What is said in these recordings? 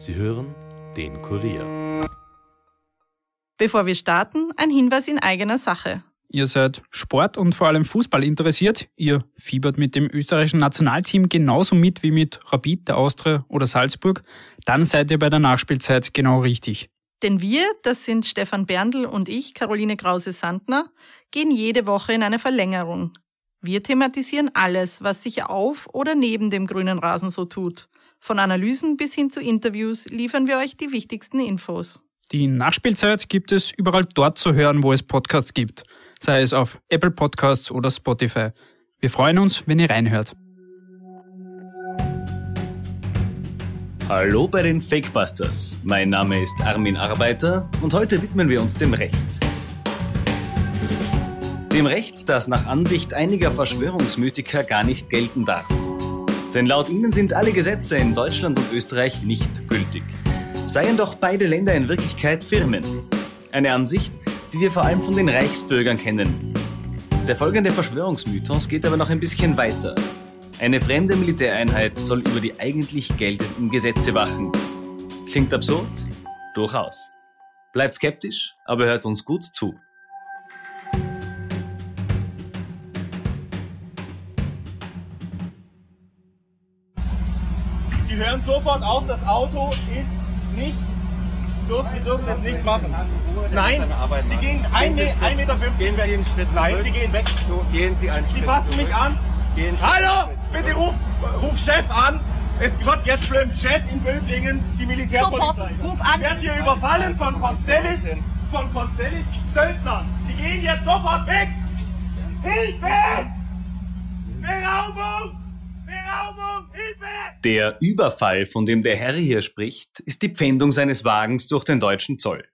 Sie hören den Kurier. Bevor wir starten, ein Hinweis in eigener Sache. Ihr seid Sport und vor allem Fußball interessiert. Ihr fiebert mit dem österreichischen Nationalteam genauso mit wie mit Rapid, der Austria oder Salzburg. Dann seid ihr bei der Nachspielzeit genau richtig. Denn wir, das sind Stefan Berndl und ich, Caroline Krause-Sandner, gehen jede Woche in eine Verlängerung. Wir thematisieren alles, was sich auf oder neben dem grünen Rasen so tut. Von Analysen bis hin zu Interviews liefern wir euch die wichtigsten Infos. Die Nachspielzeit gibt es überall dort zu hören, wo es Podcasts gibt, sei es auf Apple Podcasts oder Spotify. Wir freuen uns, wenn ihr reinhört. Hallo bei den Fakebusters. Mein Name ist Armin Arbeiter und heute widmen wir uns dem Recht. Dem Recht, das nach Ansicht einiger Verschwörungsmythiker gar nicht gelten darf. Denn laut ihnen sind alle Gesetze in Deutschland und Österreich nicht gültig. Seien doch beide Länder in Wirklichkeit Firmen. Eine Ansicht, die wir vor allem von den Reichsbürgern kennen. Der folgende Verschwörungsmythos geht aber noch ein bisschen weiter. Eine fremde Militäreinheit soll über die eigentlich geltenden Gesetze wachen. Klingt absurd? Durchaus. Bleibt skeptisch, aber hört uns gut zu. Hören sofort auf, das Auto ist nicht, dürfen, Sie dürfen es nicht machen. Nein, Sie gehen 1,50 Meter Gehen Sie einen Schritt Nein. Sie gehen weg. Gehen Sie einen Sie fassen mich an. Gehen Sie Hallo, bitte ruf, ruf Chef an. Es wird jetzt schlimm. Chef in Böblingen, die Militärpolizei. Sofort, ruf an. Wird hier überfallen von Constellis, von Constellis Söldnern. Sie gehen jetzt sofort weg. Hilfe! Beraubung! Beraubung! Hilfe! Der Überfall, von dem der Herr hier spricht, ist die Pfändung seines Wagens durch den deutschen Zoll.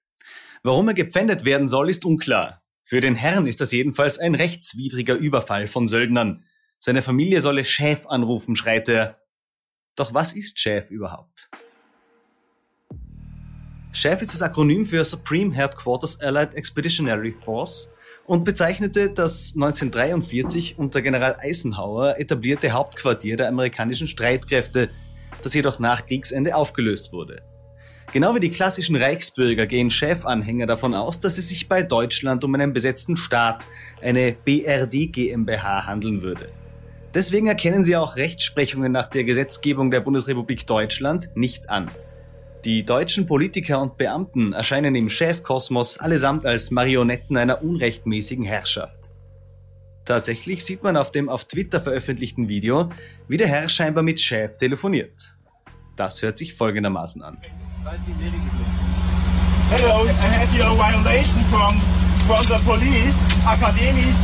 Warum er gepfändet werden soll, ist unklar. Für den Herrn ist das jedenfalls ein rechtswidriger Überfall von Söldnern. Seine Familie solle Chef anrufen, schreit er. Doch was ist Chef überhaupt? Chef ist das Akronym für Supreme Headquarters Allied Expeditionary Force und bezeichnete das 1943 unter General Eisenhower etablierte Hauptquartier der amerikanischen Streitkräfte, das jedoch nach Kriegsende aufgelöst wurde. Genau wie die klassischen Reichsbürger gehen Chefanhänger davon aus, dass es sich bei Deutschland um einen besetzten Staat, eine BRD GmbH, handeln würde. Deswegen erkennen sie auch Rechtsprechungen nach der Gesetzgebung der Bundesrepublik Deutschland nicht an. Die deutschen Politiker und Beamten erscheinen im Chefkosmos allesamt als Marionetten einer unrechtmäßigen Herrschaft. Tatsächlich sieht man auf dem auf Twitter veröffentlichten Video, wie der Herr scheinbar mit Chef telefoniert. Das hört sich folgendermaßen an. Hello, I have here a violation from from the police, academies,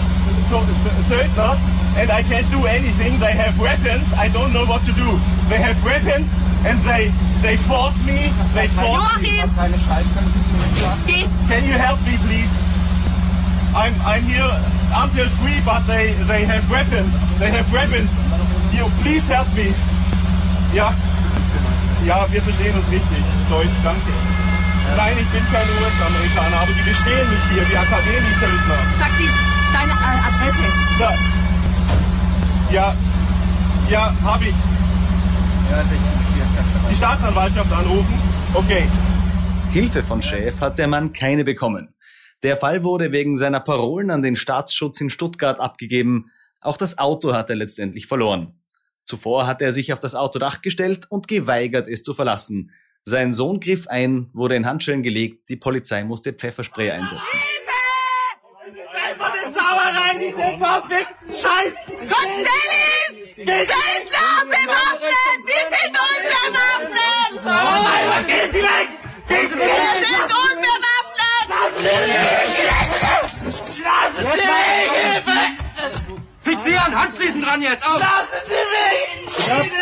Söldner, and I can't do anything. They have weapons. I don't know what to do. They have weapons and they they force me. They force me. Joachim, geh. Can you help me, please? I'm I'm here until three, but they they have weapons. They have weapons. You please help me. Ja. Ja, wir verstehen uns richtig. Deutsch, danke. Nein, ich bin kein US-Amerikaner, aber die bestehen mich hier, die Akademie-Söldner. Sag die, deine Adresse. Da. Ja, ja, habe ich. 16 Die Staatsanwaltschaft anrufen? Okay. Hilfe von Chef hat der Mann keine bekommen. Der Fall wurde wegen seiner Parolen an den Staatsschutz in Stuttgart abgegeben. Auch das Auto hat er letztendlich verloren. Zuvor hat er sich auf das Autodach gestellt und geweigert, es zu verlassen. Sein Sohn griff ein, wurde in Handschellen gelegt, die Polizei musste Pfefferspray einsetzen. Eine Sauerei, diese verfickten Scheiß... Constellis! Söldner bewaffnet! Wir sind unbewaffnet! Nein, was gehen Sie weg! Gehen Sie Wir weg! sind unbewaffnet! Lassen Sie mich! Hilfe! Fixieren! Handschließen dran jetzt! Auf! Lassen Sie mich! Hilfe!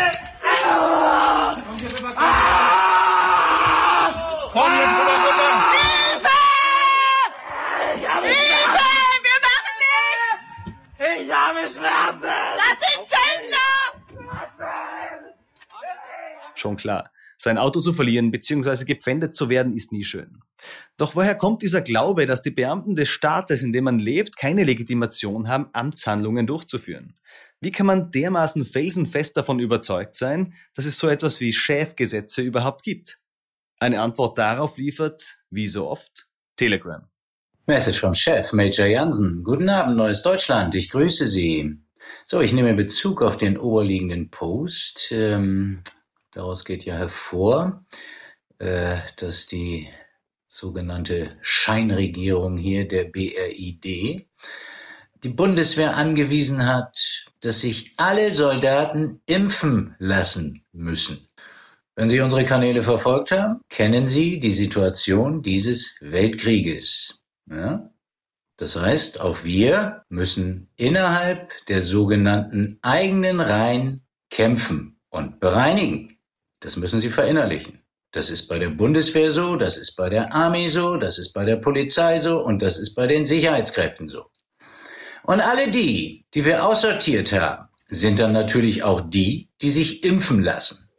Hilfe! Wir machen nichts! Ich habe Schmerzen! Das sind Söldner! Schon klar. Sein Auto zu verlieren bzw. gepfändet zu werden, ist nie schön. Doch woher kommt dieser Glaube, dass die Beamten des Staates, in dem man lebt, keine Legitimation haben, Amtshandlungen durchzuführen? Wie kann man dermaßen felsenfest davon überzeugt sein, dass es so etwas wie Chefgesetze überhaupt gibt? Eine Antwort darauf liefert, wie so oft, Telegram. Message vom Chef, Major Jansen. Guten Abend, Neues Deutschland. Ich grüße Sie. So, ich nehme Bezug auf den oberliegenden Post. Ähm, daraus geht ja hervor, äh, dass die sogenannte Scheinregierung hier der BRID die Bundeswehr angewiesen hat, dass sich alle Soldaten impfen lassen müssen. Wenn Sie unsere Kanäle verfolgt haben, kennen Sie die Situation dieses Weltkrieges. Ja? Das heißt, auch wir müssen innerhalb der sogenannten eigenen Reihen kämpfen und bereinigen. Das müssen Sie verinnerlichen. Das ist bei der Bundeswehr so, das ist bei der Armee so, das ist bei der Polizei so und das ist bei den Sicherheitskräften so. Und alle die, die wir aussortiert haben, sind dann natürlich auch die, die sich impfen lassen.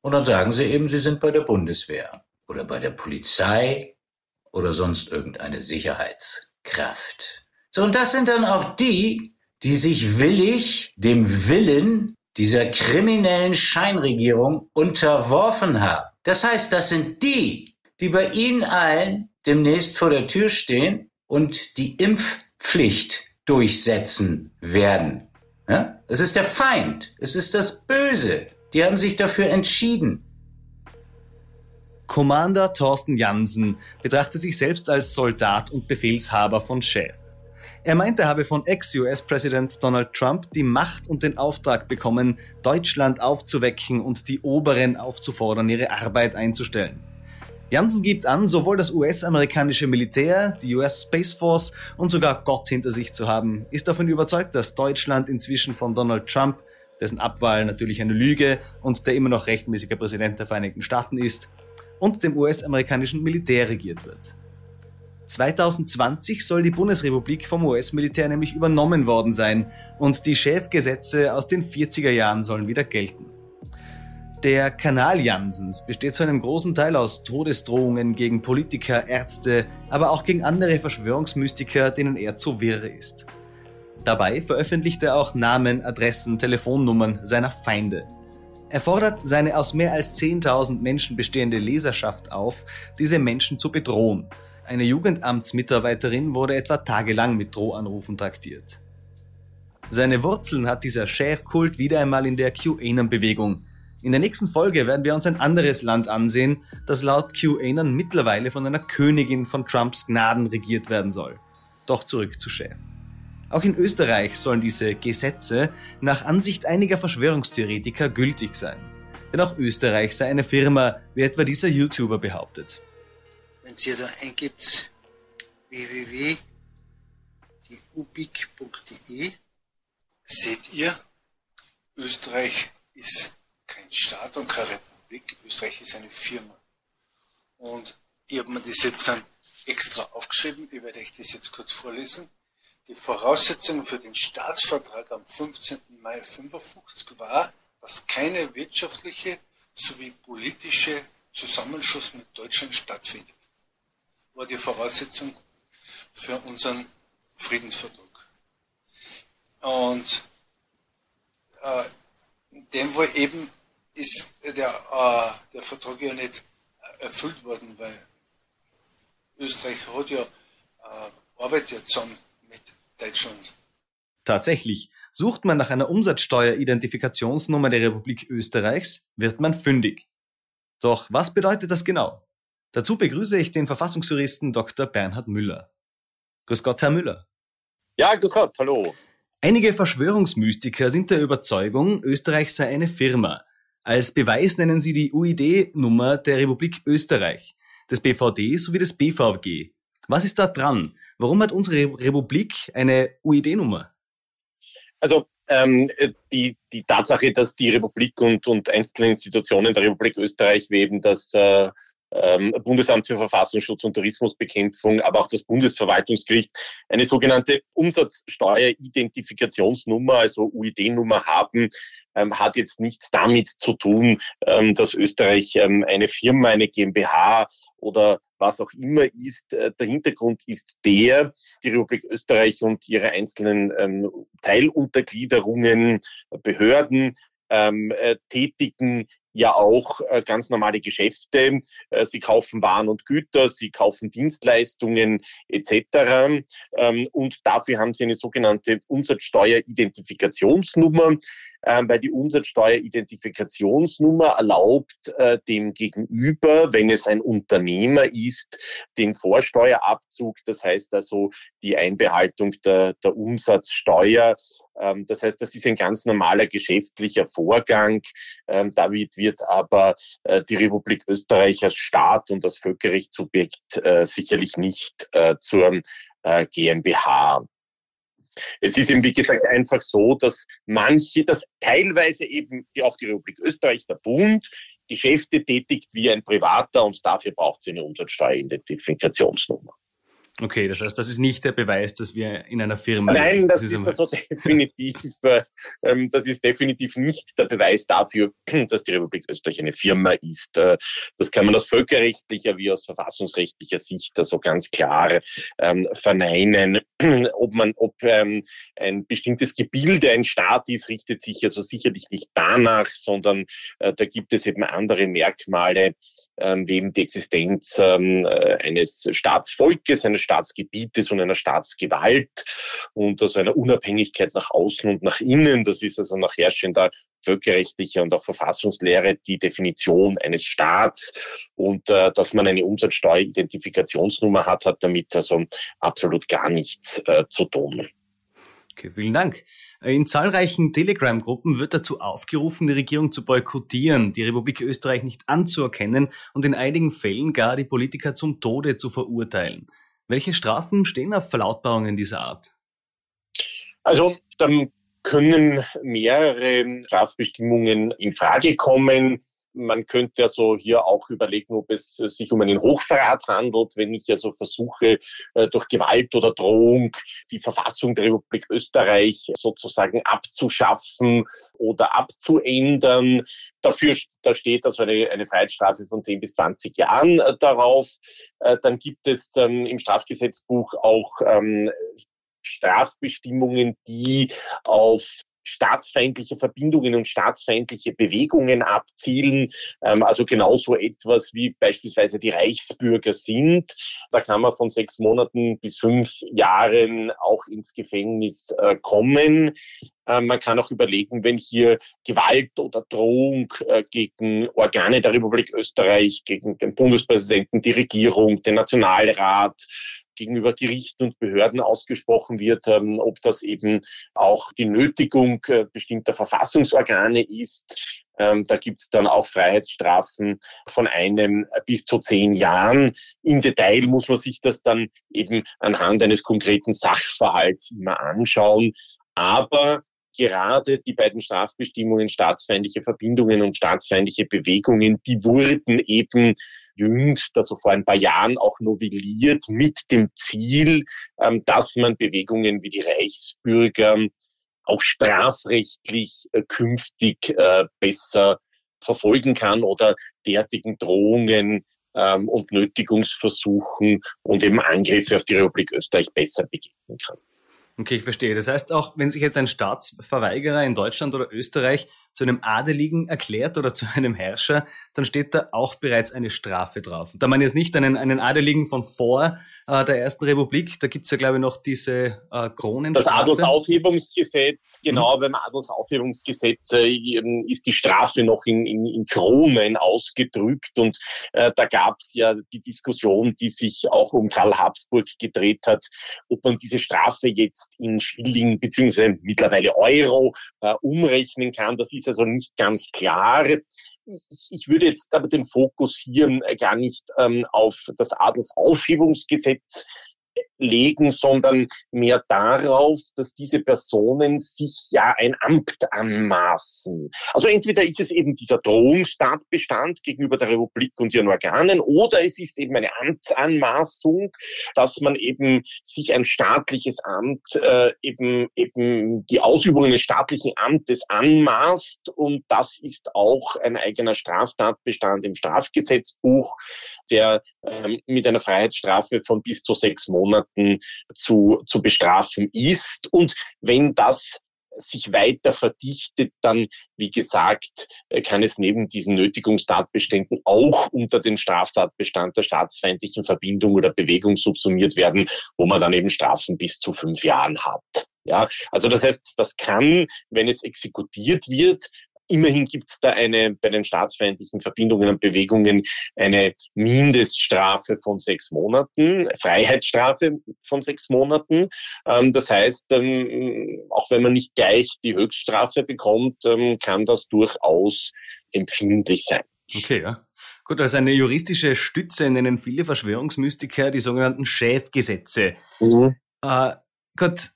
Und dann sagen sie eben, sie sind bei der Bundeswehr oder bei der Polizei oder sonst irgendeine Sicherheitskraft. So, und das sind dann auch die, die sich willig dem Willen dieser kriminellen Scheinregierung unterworfen haben. Das heißt, das sind die, die bei Ihnen allen demnächst vor der Tür stehen und die Impfpflicht durchsetzen werden. Ja? Es ist der Feind, es ist das Böse. Die haben sich dafür entschieden. Commander Thorsten Jansen betrachtet sich selbst als Soldat und Befehlshaber von Chef. Er meint, er habe von Ex-US-Präsident Donald Trump die Macht und den Auftrag bekommen, Deutschland aufzuwecken und die Oberen aufzufordern, ihre Arbeit einzustellen. Jansen gibt an, sowohl das US-amerikanische Militär, die US Space Force und sogar Gott hinter sich zu haben, ist davon überzeugt, dass Deutschland inzwischen von Donald Trump, dessen Abwahl natürlich eine Lüge und der immer noch rechtmäßiger Präsident der Vereinigten Staaten ist, und dem US-amerikanischen Militär regiert wird. 2020 soll die Bundesrepublik vom US-Militär nämlich übernommen worden sein und die Chefgesetze aus den 40er Jahren sollen wieder gelten. Der Kanal Jansens besteht zu einem großen Teil aus Todesdrohungen gegen Politiker, Ärzte, aber auch gegen andere Verschwörungsmystiker, denen er zu wirr ist. Dabei veröffentlicht er auch Namen, Adressen, Telefonnummern seiner Feinde. Er fordert seine aus mehr als 10.000 Menschen bestehende Leserschaft auf, diese Menschen zu bedrohen. Eine Jugendamtsmitarbeiterin wurde etwa tagelang mit Drohanrufen traktiert. Seine Wurzeln hat dieser Chefkult wieder einmal in der QAnon-Bewegung. In der nächsten Folge werden wir uns ein anderes Land ansehen, das laut QAnon mittlerweile von einer Königin von Trumps Gnaden regiert werden soll. Doch zurück zu Chef. Auch in Österreich sollen diese Gesetze nach Ansicht einiger Verschwörungstheoretiker gültig sein. Denn auch Österreich sei eine Firma, wie etwa dieser YouTuber behauptet. Wenn ihr da eingibt www.dieubic.de, seht ihr, Österreich ist kein Staat und keine Republik, Österreich ist eine Firma. Und ich habe mir das jetzt dann extra aufgeschrieben, ich werde euch das jetzt kurz vorlesen. Die Voraussetzung für den Staatsvertrag am 15. Mai 1955 war, dass keine wirtschaftliche sowie politische Zusammenschluss mit Deutschland stattfindet. War die Voraussetzung für unseren Friedensvertrag. Und äh, in dem Fall eben ist der, äh, der Vertrag ja nicht erfüllt worden, weil Österreich hat ja äh, arbeitet ja zusammen mit Deutschland. Tatsächlich, sucht man nach einer Umsatzsteueridentifikationsnummer der Republik Österreichs, wird man fündig. Doch was bedeutet das genau? Dazu begrüße ich den Verfassungsjuristen Dr. Bernhard Müller. Grüß Gott, Herr Müller. Ja, grüß Gott, hallo. Einige Verschwörungsmystiker sind der Überzeugung, Österreich sei eine Firma. Als Beweis nennen sie die UID-Nummer der Republik Österreich, des BVD sowie des BVG. Was ist da dran? Warum hat unsere Republik eine UID-Nummer? Also ähm, die, die Tatsache, dass die Republik und, und einzelne Institutionen der Republik Österreich, wie eben das äh, ähm, Bundesamt für Verfassungsschutz und Tourismusbekämpfung, aber auch das Bundesverwaltungsgericht eine sogenannte Umsatzsteueridentifikationsnummer, also UID-Nummer haben, ähm, hat jetzt nichts damit zu tun, ähm, dass Österreich ähm, eine Firma, eine GmbH oder was auch immer ist. Äh, der Hintergrund ist der, die Republik Österreich und ihre einzelnen ähm, Teiluntergliederungen, Behörden ähm, äh, tätigen ja auch äh, ganz normale Geschäfte. Äh, sie kaufen Waren und Güter, sie kaufen Dienstleistungen etc. Ähm, und dafür haben sie eine sogenannte Umsatzsteueridentifikationsnummer ähm, weil die Umsatzsteueridentifikationsnummer erlaubt äh, dem Gegenüber, wenn es ein Unternehmer ist, den Vorsteuerabzug, das heißt also die Einbehaltung der, der Umsatzsteuer. Ähm, das heißt, das ist ein ganz normaler geschäftlicher Vorgang. Ähm, damit wird aber äh, die Republik Österreich als Staat und als Völkerrechtssubjekt äh, sicherlich nicht äh, zur GmbH. Es ist eben, wie gesagt, einfach so, dass manche, dass teilweise eben auch die Republik Österreich, der Bund, Geschäfte tätigt wie ein Privater und dafür braucht sie eine Umsatzsteueridentifikationsnummer. Okay, das heißt, das ist nicht der Beweis, dass wir in einer Firma. Nein, das, das ist, ist also definitiv, äh, ähm, das ist definitiv nicht der Beweis dafür, dass die Republik Österreich eine Firma ist. Äh, das kann man aus völkerrechtlicher wie aus verfassungsrechtlicher Sicht also ganz klar ähm, verneinen. ob man, ob ähm, ein bestimmtes Gebilde ein Staat ist, richtet sich also sicherlich nicht danach, sondern äh, da gibt es eben andere Merkmale, ähm, wie eben die Existenz ähm, äh, eines Staatsvolkes, eines Staatsgebietes und einer Staatsgewalt und also einer Unabhängigkeit nach außen und nach innen. Das ist also nach herrschender völkerrechtlicher und auch Verfassungslehre die Definition eines Staats und äh, dass man eine Umsatzsteueridentifikationsnummer hat, hat damit also absolut gar nichts äh, zu tun. Okay, vielen Dank. In zahlreichen Telegram-Gruppen wird dazu aufgerufen, die Regierung zu boykottieren, die Republik Österreich nicht anzuerkennen und in einigen Fällen gar die Politiker zum Tode zu verurteilen. Welche Strafen stehen auf Verlautbarungen dieser Art? Also dann können mehrere Strafbestimmungen in Frage kommen. Man könnte also hier auch überlegen, ob es sich um einen Hochverrat handelt, wenn ich also versuche, äh, durch Gewalt oder Drohung die Verfassung der Republik Österreich sozusagen abzuschaffen oder abzuändern. Dafür da steht also eine, eine Freiheitsstrafe von 10 bis 20 Jahren äh, darauf. Äh, dann gibt es ähm, im Strafgesetzbuch auch ähm, Strafbestimmungen, die auf staatsfeindliche Verbindungen und staatsfeindliche Bewegungen abzielen, ähm, also genauso etwas wie beispielsweise die Reichsbürger sind. Da kann man von sechs Monaten bis fünf Jahren auch ins Gefängnis äh, kommen. Äh, man kann auch überlegen, wenn hier Gewalt oder Drohung äh, gegen Organe der Republik Österreich, gegen den Bundespräsidenten, die Regierung, den Nationalrat, gegenüber Gerichten und Behörden ausgesprochen wird, ähm, ob das eben auch die Nötigung äh, bestimmter Verfassungsorgane ist. Ähm, da gibt es dann auch Freiheitsstrafen von einem bis zu zehn Jahren. Im Detail muss man sich das dann eben anhand eines konkreten Sachverhalts immer anschauen. Aber gerade die beiden Strafbestimmungen staatsfeindliche Verbindungen und staatsfeindliche Bewegungen, die wurden eben jüngst, also vor ein paar Jahren auch novelliert mit dem Ziel, ähm, dass man Bewegungen wie die Reichsbürger auch strafrechtlich äh, künftig äh, besser verfolgen kann oder derartigen Drohungen ähm, und Nötigungsversuchen und eben Angriffe auf die Republik Österreich besser begegnen kann. Okay, ich verstehe. Das heißt auch, wenn sich jetzt ein Staatsverweigerer in Deutschland oder Österreich zu einem Adeligen erklärt oder zu einem Herrscher, dann steht da auch bereits eine Strafe drauf. Da man jetzt nicht einen, einen Adeligen von vor äh, der Ersten Republik, da gibt's ja, glaube ich, noch diese äh, Kronenstrafe. Das Adelsaufhebungsgesetz, genau, mhm. beim Adelsaufhebungsgesetz äh, ist die Strafe noch in, in, in Kronen ausgedrückt und äh, da gab's ja die Diskussion, die sich auch um Karl Habsburg gedreht hat, ob man diese Strafe jetzt in Schilling beziehungsweise mittlerweile Euro äh, umrechnen kann. Das ist also nicht ganz klar. Ich, ich würde jetzt aber den Fokus hier äh, gar nicht ähm, auf das Adelsaufhebungsgesetz legen, sondern mehr darauf, dass diese Personen sich ja ein Amt anmaßen. Also entweder ist es eben dieser Drohungstatbestand gegenüber der Republik und ihren Organen oder es ist eben eine Amtsanmaßung, dass man eben sich ein staatliches Amt, äh, eben, eben die Ausübung eines staatlichen Amtes anmaßt und das ist auch ein eigener Straftatbestand im Strafgesetzbuch, der ähm, mit einer Freiheitsstrafe von bis zu sechs Monaten zu, zu bestrafen ist. Und wenn das sich weiter verdichtet, dann, wie gesagt, äh, kann es neben diesen Nötigungstatbeständen auch unter den Straftatbestand der staatsfeindlichen Verbindung oder Bewegung subsumiert werden, wo man dann eben Strafen bis zu fünf Jahren hat. Ja, also das heißt, das kann, wenn es exekutiert wird, Immerhin gibt es da eine bei den staatsfeindlichen Verbindungen und Bewegungen eine Mindeststrafe von sechs Monaten, Freiheitsstrafe von sechs Monaten. Ähm, das heißt, ähm, auch wenn man nicht gleich die Höchststrafe bekommt, ähm, kann das durchaus empfindlich sein. Okay, ja. Gut, als eine juristische Stütze nennen viele Verschwörungsmystiker die sogenannten Schäfgesetze. Mhm. Äh, Gott,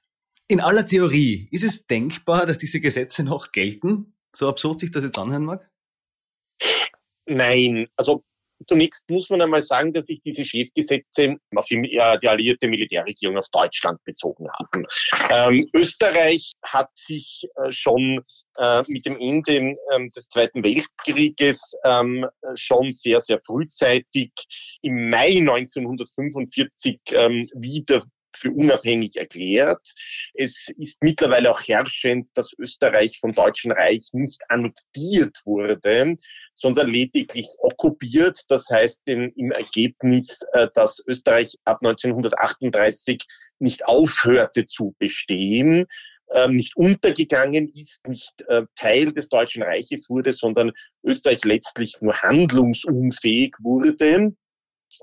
in aller Theorie, ist es denkbar, dass diese Gesetze noch gelten? So absurd sich das jetzt anhören mag? Nein, also zunächst muss man einmal sagen, dass sich diese Chefgesetze auf die, äh, die alliierte Militärregierung auf Deutschland bezogen haben. Ähm, Österreich hat sich äh, schon äh, mit dem Ende ähm, des Zweiten Weltkrieges ähm, schon sehr, sehr frühzeitig im Mai 1945 ähm, wieder für unabhängig erklärt. Es ist mittlerweile auch herrschend, dass Österreich vom Deutschen Reich nicht annektiert wurde, sondern lediglich okkupiert. Das heißt im, Ergebnis, äh, dass Österreich ab 1938 nicht aufhörte zu bestehen, ähm, nicht untergegangen ist, nicht äh, Teil des Deutschen Reiches wurde, sondern Österreich letztlich nur handlungsunfähig wurde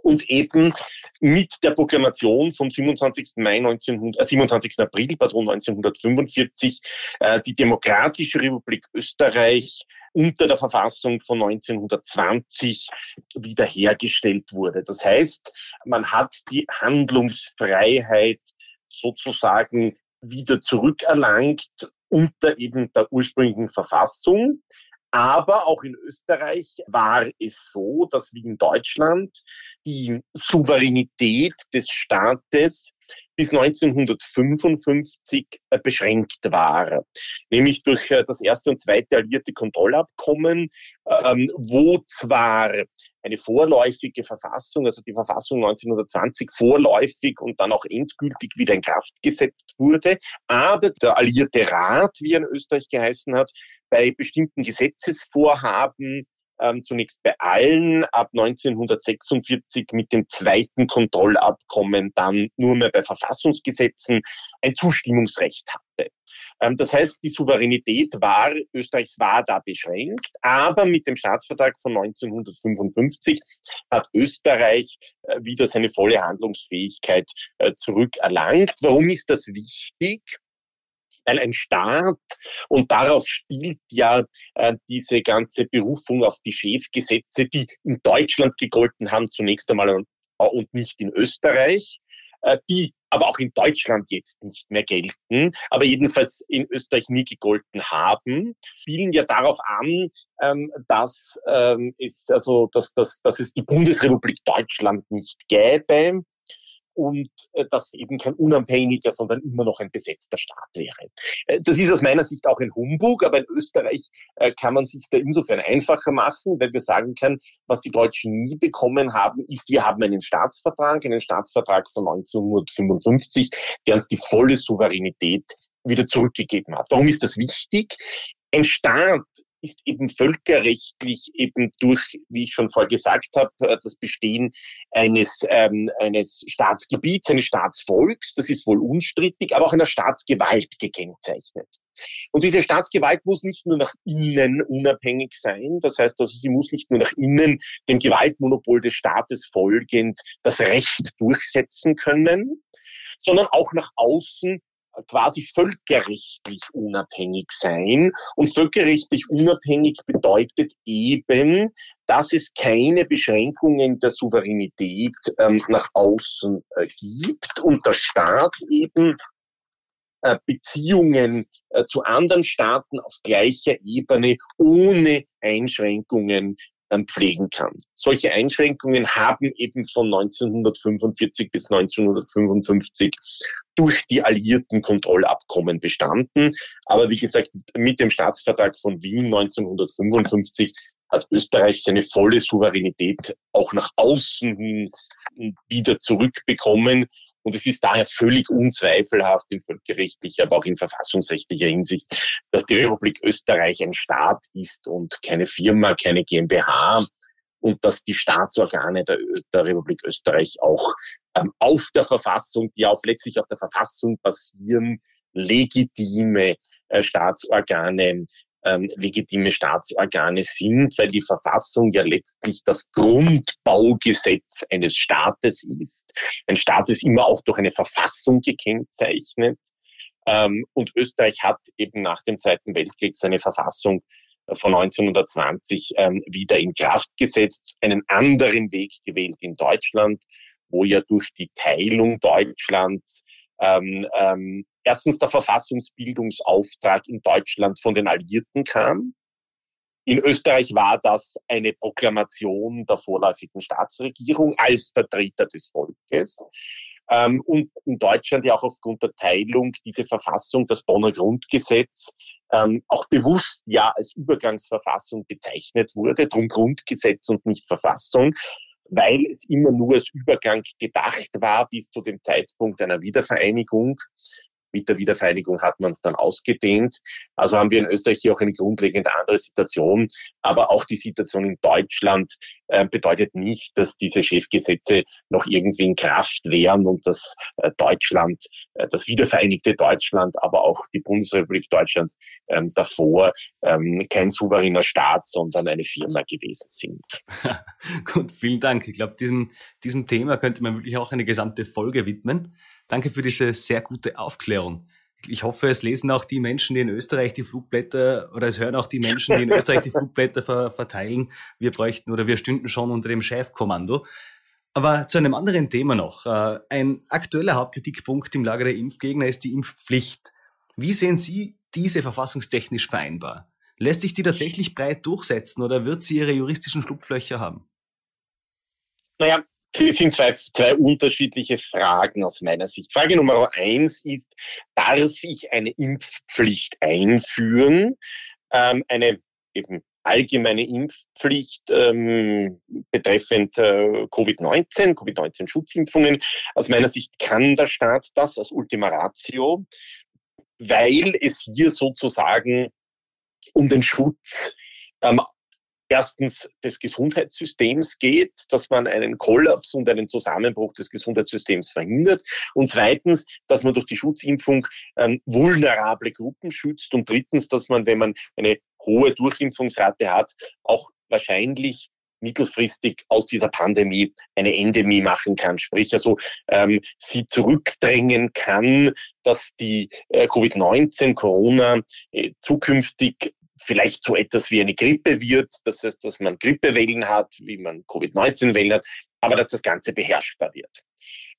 und eben mit der Proklamation vom 27. Mai 1900, äh, 27. April pardon, 1945 äh, die Demokratische Republik Österreich unter der Verfassung von 1920 wiederhergestellt wurde. Das heißt, man hat die Handlungsfreiheit sozusagen wieder zurückerlangt unter eben der ursprünglichen Verfassung. Aber auch in Österreich war es so, dass wie in Deutschland die Souveränität des Staates bis 1955 äh, beschränkt war, nämlich durch äh, das erste und zweite alliierte Kontrollabkommen, ähm, wo zwar eine vorläufige Verfassung, also die Verfassung 1920 vorläufig und dann auch endgültig wieder in Kraft gesetzt wurde, aber der alliierte Rat, wie er in Österreich geheißen hat, bei bestimmten Gesetzesvorhaben ähm, zunächst bei allen, ab 1946 mit dem zweiten Kontrollabkommen dann nur mehr bei Verfassungsgesetzen ein Zustimmungsrecht hatte. Ähm, das heißt, die Souveränität war, Österreichs war da beschränkt, aber mit dem Staatsvertrag von 1955 hat Österreich äh, wieder seine volle Handlungsfähigkeit äh, zurückerlangt. Warum ist das wichtig? Weil ein Staat, und darauf spielt ja äh, diese ganze Berufung auf die Chefgesetze, die in Deutschland gegolten haben, zunächst einmal und, und nicht in Österreich, äh, die aber auch in Deutschland jetzt nicht mehr gelten, aber jedenfalls in Österreich nie gegolten haben, spielen ja darauf an, ähm, dass, ähm, es, also, dass, dass, dass es die Bundesrepublik Deutschland nicht gäbe, und äh, dass eben kein unabhängiger, sondern immer noch ein besetzter Staat wäre. Äh, das ist aus meiner Sicht auch ein Humbug, aber in Österreich äh, kann man sich da insofern einfacher machen, weil wir sagen können, was die Deutschen nie bekommen haben, ist, wir haben einen Staatsvertrag, einen Staatsvertrag von 1955, der uns die volle Souveränität wieder zurückgegeben hat. Warum ist das wichtig? Ein Staat ist eben völkerrechtlich eben durch, wie ich schon vorher gesagt habe, äh, das Bestehen eines, ähm, eines Staatsgebiets, eines Staatsvolks, das ist wohl unstrittig, aber auch einer Staatsgewalt gekennzeichnet. Und diese Staatsgewalt muss nicht nur nach innen unabhängig sein, das heißt, also sie muss nicht nur nach innen dem Gewaltmonopol des Staates folgend das Recht durchsetzen können, sondern auch nach außen quasi völkerrechtlich unabhängig sein. Und völkerrechtlich unabhängig bedeutet eben, dass es keine Beschränkungen der Souveränität ähm, nach außen äh, gibt und der Staat eben äh, Beziehungen äh, zu anderen Staaten auf gleicher Ebene ohne Einschränkungen pflegen kann. Solche Einschränkungen haben eben von 1945 bis 1955 durch die alliierten Kontrollabkommen bestanden. Aber wie gesagt, mit dem Staatsvertrag von Wien 1955 hat Österreich seine volle Souveränität auch nach außen hin wieder zurückbekommen. Und es ist daher völlig unzweifelhaft in völkerrechtlicher, aber auch in verfassungsrechtlicher Hinsicht, dass die Republik Österreich ein Staat ist und keine Firma, keine GmbH und dass die Staatsorgane der, der Republik Österreich auch ähm, auf der Verfassung, die auf letztlich auf der Verfassung basieren, legitime äh, Staatsorgane ähm, legitime Staatsorgane sind, weil die Verfassung ja letztlich das Grundbaugesetz eines Staates ist. Ein Staat ist immer auch durch eine Verfassung gekennzeichnet. Ähm, und Österreich hat eben nach dem Zweiten Weltkrieg seine Verfassung von 1920 ähm, wieder in Kraft gesetzt, einen anderen Weg gewählt in Deutschland, wo ja durch die Teilung Deutschlands ähm, ähm, erstens der Verfassungsbildungsauftrag in Deutschland von den Alliierten kam. In Österreich war das eine Proklamation der vorläufigen Staatsregierung als Vertreter des Volkes. Ähm, und in Deutschland ja auch aufgrund der Teilung diese Verfassung, das Bonner Grundgesetz, ähm, auch bewusst ja als Übergangsverfassung bezeichnet wurde, drum Grundgesetz und nicht Verfassung weil es immer nur als Übergang gedacht war bis zu dem Zeitpunkt einer Wiedervereinigung. Mit der Wiedervereinigung hat man es dann ausgedehnt. Also haben wir in Österreich hier auch eine grundlegend andere Situation. Aber auch die Situation in Deutschland äh, bedeutet nicht, dass diese Chefgesetze noch irgendwie in Kraft wären und dass äh, Deutschland, äh, das wiedervereinigte Deutschland, aber auch die Bundesrepublik Deutschland ähm, davor ähm, kein souveräner Staat, sondern eine Firma gewesen sind. Gut, vielen Dank. Ich glaube, diesem, diesem Thema könnte man wirklich auch eine gesamte Folge widmen. Danke für diese sehr gute Aufklärung. Ich hoffe, es lesen auch die Menschen, die in Österreich die Flugblätter, oder es hören auch die Menschen, die in Österreich die Flugblätter ver verteilen. Wir bräuchten oder wir stünden schon unter dem Chefkommando. Aber zu einem anderen Thema noch. Äh, ein aktueller Hauptkritikpunkt im Lager der Impfgegner ist die Impfpflicht. Wie sehen Sie diese verfassungstechnisch vereinbar? Lässt sich die tatsächlich breit durchsetzen oder wird sie ihre juristischen Schlupflöcher haben? Naja, es sind zwei, zwei unterschiedliche Fragen aus meiner Sicht. Frage Nummer eins ist, darf ich eine Impfpflicht einführen? Ähm, eine eben allgemeine Impfpflicht ähm, betreffend äh, Covid-19, Covid-19-Schutzimpfungen. Aus meiner Sicht kann der Staat das als Ultima Ratio, weil es hier sozusagen um den Schutz ähm, erstens des Gesundheitssystems geht, dass man einen Kollaps und einen Zusammenbruch des Gesundheitssystems verhindert. Und zweitens, dass man durch die Schutzimpfung ähm, vulnerable Gruppen schützt. Und drittens, dass man, wenn man eine hohe Durchimpfungsrate hat, auch wahrscheinlich mittelfristig aus dieser Pandemie eine Endemie machen kann, sprich also ähm, sie zurückdrängen kann, dass die äh, Covid-19, Corona äh, zukünftig vielleicht so etwas wie eine Grippe wird, das heißt, dass man Grippewellen hat, wie man Covid-19-Wellen hat, aber dass das Ganze beherrschbar wird.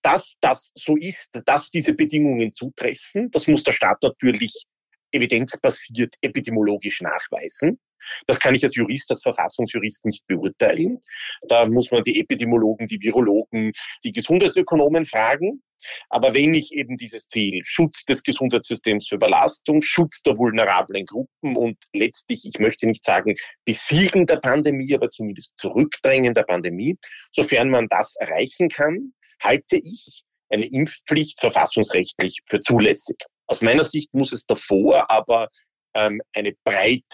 Dass das so ist, dass diese Bedingungen zutreffen, das muss der Staat natürlich evidenzbasiert epidemiologisch nachweisen. Das kann ich als Jurist, als Verfassungsjurist nicht beurteilen. Da muss man die Epidemiologen, die Virologen, die Gesundheitsökonomen fragen. Aber wenn ich eben dieses Ziel, Schutz des Gesundheitssystems für Überlastung, Schutz der vulnerablen Gruppen und letztlich, ich möchte nicht sagen Besiegen der Pandemie, aber zumindest Zurückdrängen der Pandemie, sofern man das erreichen kann, halte ich eine Impfpflicht verfassungsrechtlich für zulässig. Aus meiner Sicht muss es davor aber ähm, eine, breit,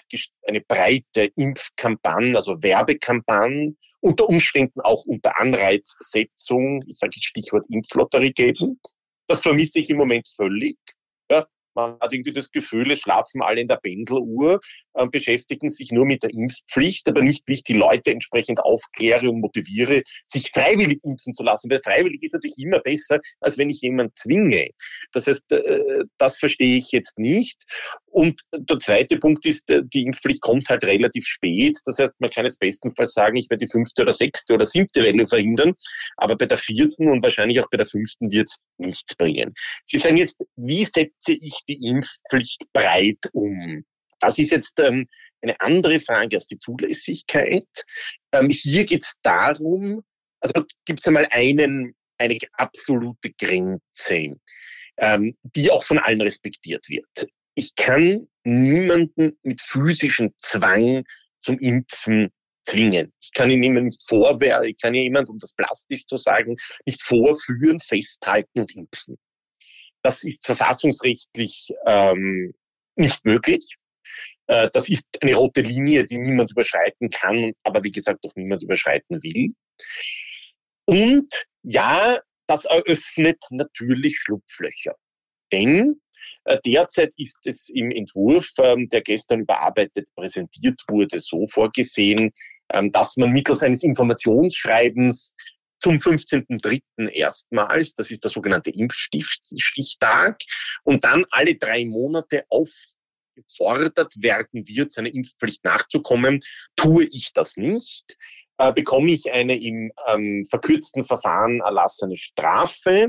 eine breite Impfkampagne, also Werbekampagne, unter Umständen auch unter Anreizsetzung, ich sage Stichwort Impflotterie geben. Das vermisse ich im Moment völlig. Man hat irgendwie das Gefühl, es schlafen alle in der Pendeluhr, äh, beschäftigen sich nur mit der Impfpflicht, aber nicht, wie ich die Leute entsprechend aufkläre und motiviere, sich freiwillig impfen zu lassen. Weil freiwillig ist natürlich immer besser, als wenn ich jemanden zwinge. Das heißt, äh, das verstehe ich jetzt nicht. Und der zweite Punkt ist, äh, die Impfpflicht kommt halt relativ spät. Das heißt, man kann jetzt bestenfalls sagen, ich werde die fünfte oder sechste oder siebte Welle verhindern, aber bei der vierten und wahrscheinlich auch bei der fünften wird es nichts bringen. Sie sagen jetzt, wie setze ich die Impfpflicht breit um? Das ist jetzt ähm, eine andere Frage als die Zulässigkeit. Ähm, hier geht es darum, also gibt es einmal einen, eine absolute Grenze, ähm, die auch von allen respektiert wird. Ich kann niemanden mit physischem Zwang zum Impfen zwingen. Ich kann ihn jemand nicht vorwehren, ich kann jemand, um das plastisch zu sagen, nicht vorführen, festhalten und impfen. Das ist verfassungsrechtlich ähm, nicht möglich. Äh, das ist eine rote Linie, die niemand überschreiten kann, aber wie gesagt auch niemand überschreiten will. Und ja, das eröffnet natürlich Schlupflöcher. Denn äh, derzeit ist es im Entwurf, ähm, der gestern überarbeitet präsentiert wurde, so vorgesehen, ähm, dass man mittels eines Informationsschreibens zum 15.03. erstmals, das ist der sogenannte Impfstichtag, und dann alle drei Monate aufgefordert werden wird, seiner Impfpflicht nachzukommen. Tue ich das nicht, äh, bekomme ich eine im ähm, verkürzten Verfahren erlassene Strafe.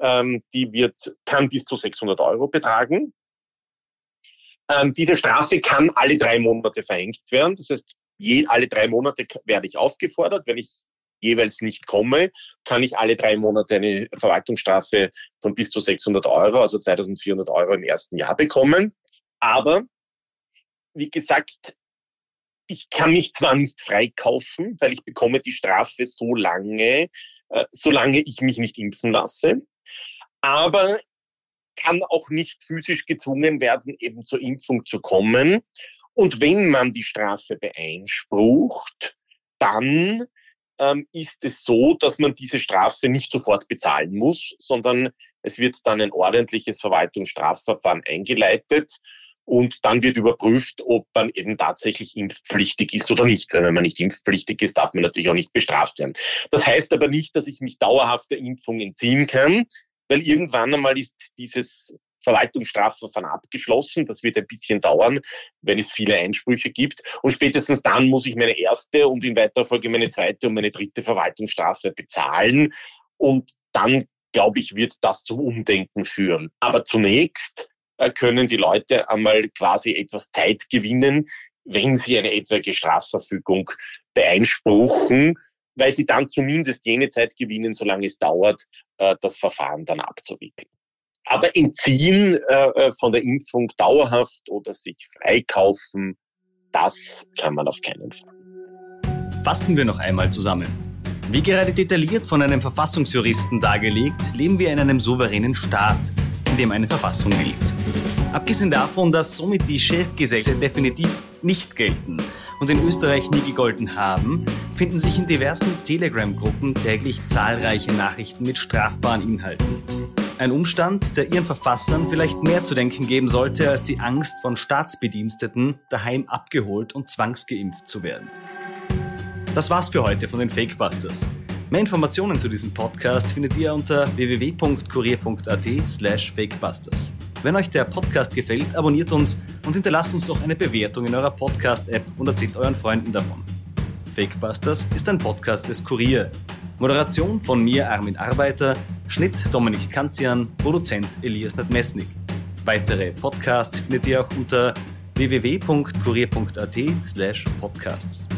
Ähm, die wird, kann bis zu 600 Euro betragen. Ähm, diese Strafe kann alle drei Monate verhängt werden. Das heißt, je, alle drei Monate werde ich aufgefordert. Wenn ich jeweils nicht komme, kann ich alle drei Monate eine Verwaltungsstrafe von bis zu 600 Euro, also 2400 Euro im ersten Jahr bekommen. Aber, wie gesagt, ich kann mich zwar nicht freikaufen, weil ich bekomme die Strafe so lange, äh, solange ich mich nicht impfen lasse, aber kann auch nicht physisch gezwungen werden, eben zur Impfung zu kommen. Und wenn man die Strafe beeinsprucht, dann ähm, ist es so, dass man diese Strafe nicht sofort bezahlen muss, sondern es wird dann ein ordentliches Verwaltungsstrafverfahren eingeleitet und dann wird überprüft, ob man eben tatsächlich impfpflichtig ist oder nicht. Wenn man nicht impfpflichtig ist, darf man natürlich auch nicht bestraft werden. Das heißt aber nicht, dass ich mich dauerhaft der Impfung entziehen kann, weil irgendwann einmal ist dieses Verwaltungsstrafverfahren abgeschlossen. Das wird ein bisschen dauern, wenn es viele Einsprüche gibt. Und spätestens dann muss ich meine erste und in weiterer Folge meine zweite und meine dritte Verwaltungsstrafe bezahlen. Und dann, glaube ich, wird das zum Umdenken führen. Aber zunächst äh, können die Leute einmal quasi etwas Zeit gewinnen, wenn sie eine etwaige Strafverfügung beeinspruchen, weil sie dann zumindest jene Zeit gewinnen, solange es dauert, äh, das Verfahren dann abzuwickeln. Aber entziehen äh, von der Impfung dauerhaft oder sich freikaufen, das kann man auf keinen Fall. Fassen wir noch einmal zusammen. Wie gerade detailliert von einem Verfassungsjuristen dargelegt, leben wir in einem souveränen Staat, in dem eine Verfassung gilt. Abgesehen davon, dass somit die Chefgesetze definitiv nicht gelten und in Österreich nie gegolten haben, finden sich in diversen Telegram-Gruppen täglich zahlreiche Nachrichten mit strafbaren Inhalten. Ein Umstand, der ihren Verfassern vielleicht mehr zu denken geben sollte als die Angst von Staatsbediensteten, daheim abgeholt und zwangsgeimpft zu werden. Das war's für heute von den Fakebusters. Mehr Informationen zu diesem Podcast findet ihr unter www.kurier.at slash fakebusters. Wenn euch der Podcast gefällt, abonniert uns und hinterlasst uns doch eine Bewertung in eurer Podcast-App und erzählt euren Freunden davon. Fakebusters ist ein Podcast des Kurier. Moderation von mir, Armin Arbeiter, Schnitt Dominik Kanzian, Produzent Elias Nadmesnik. Weitere Podcasts findet ihr auch unter www.kurier.at slash podcasts.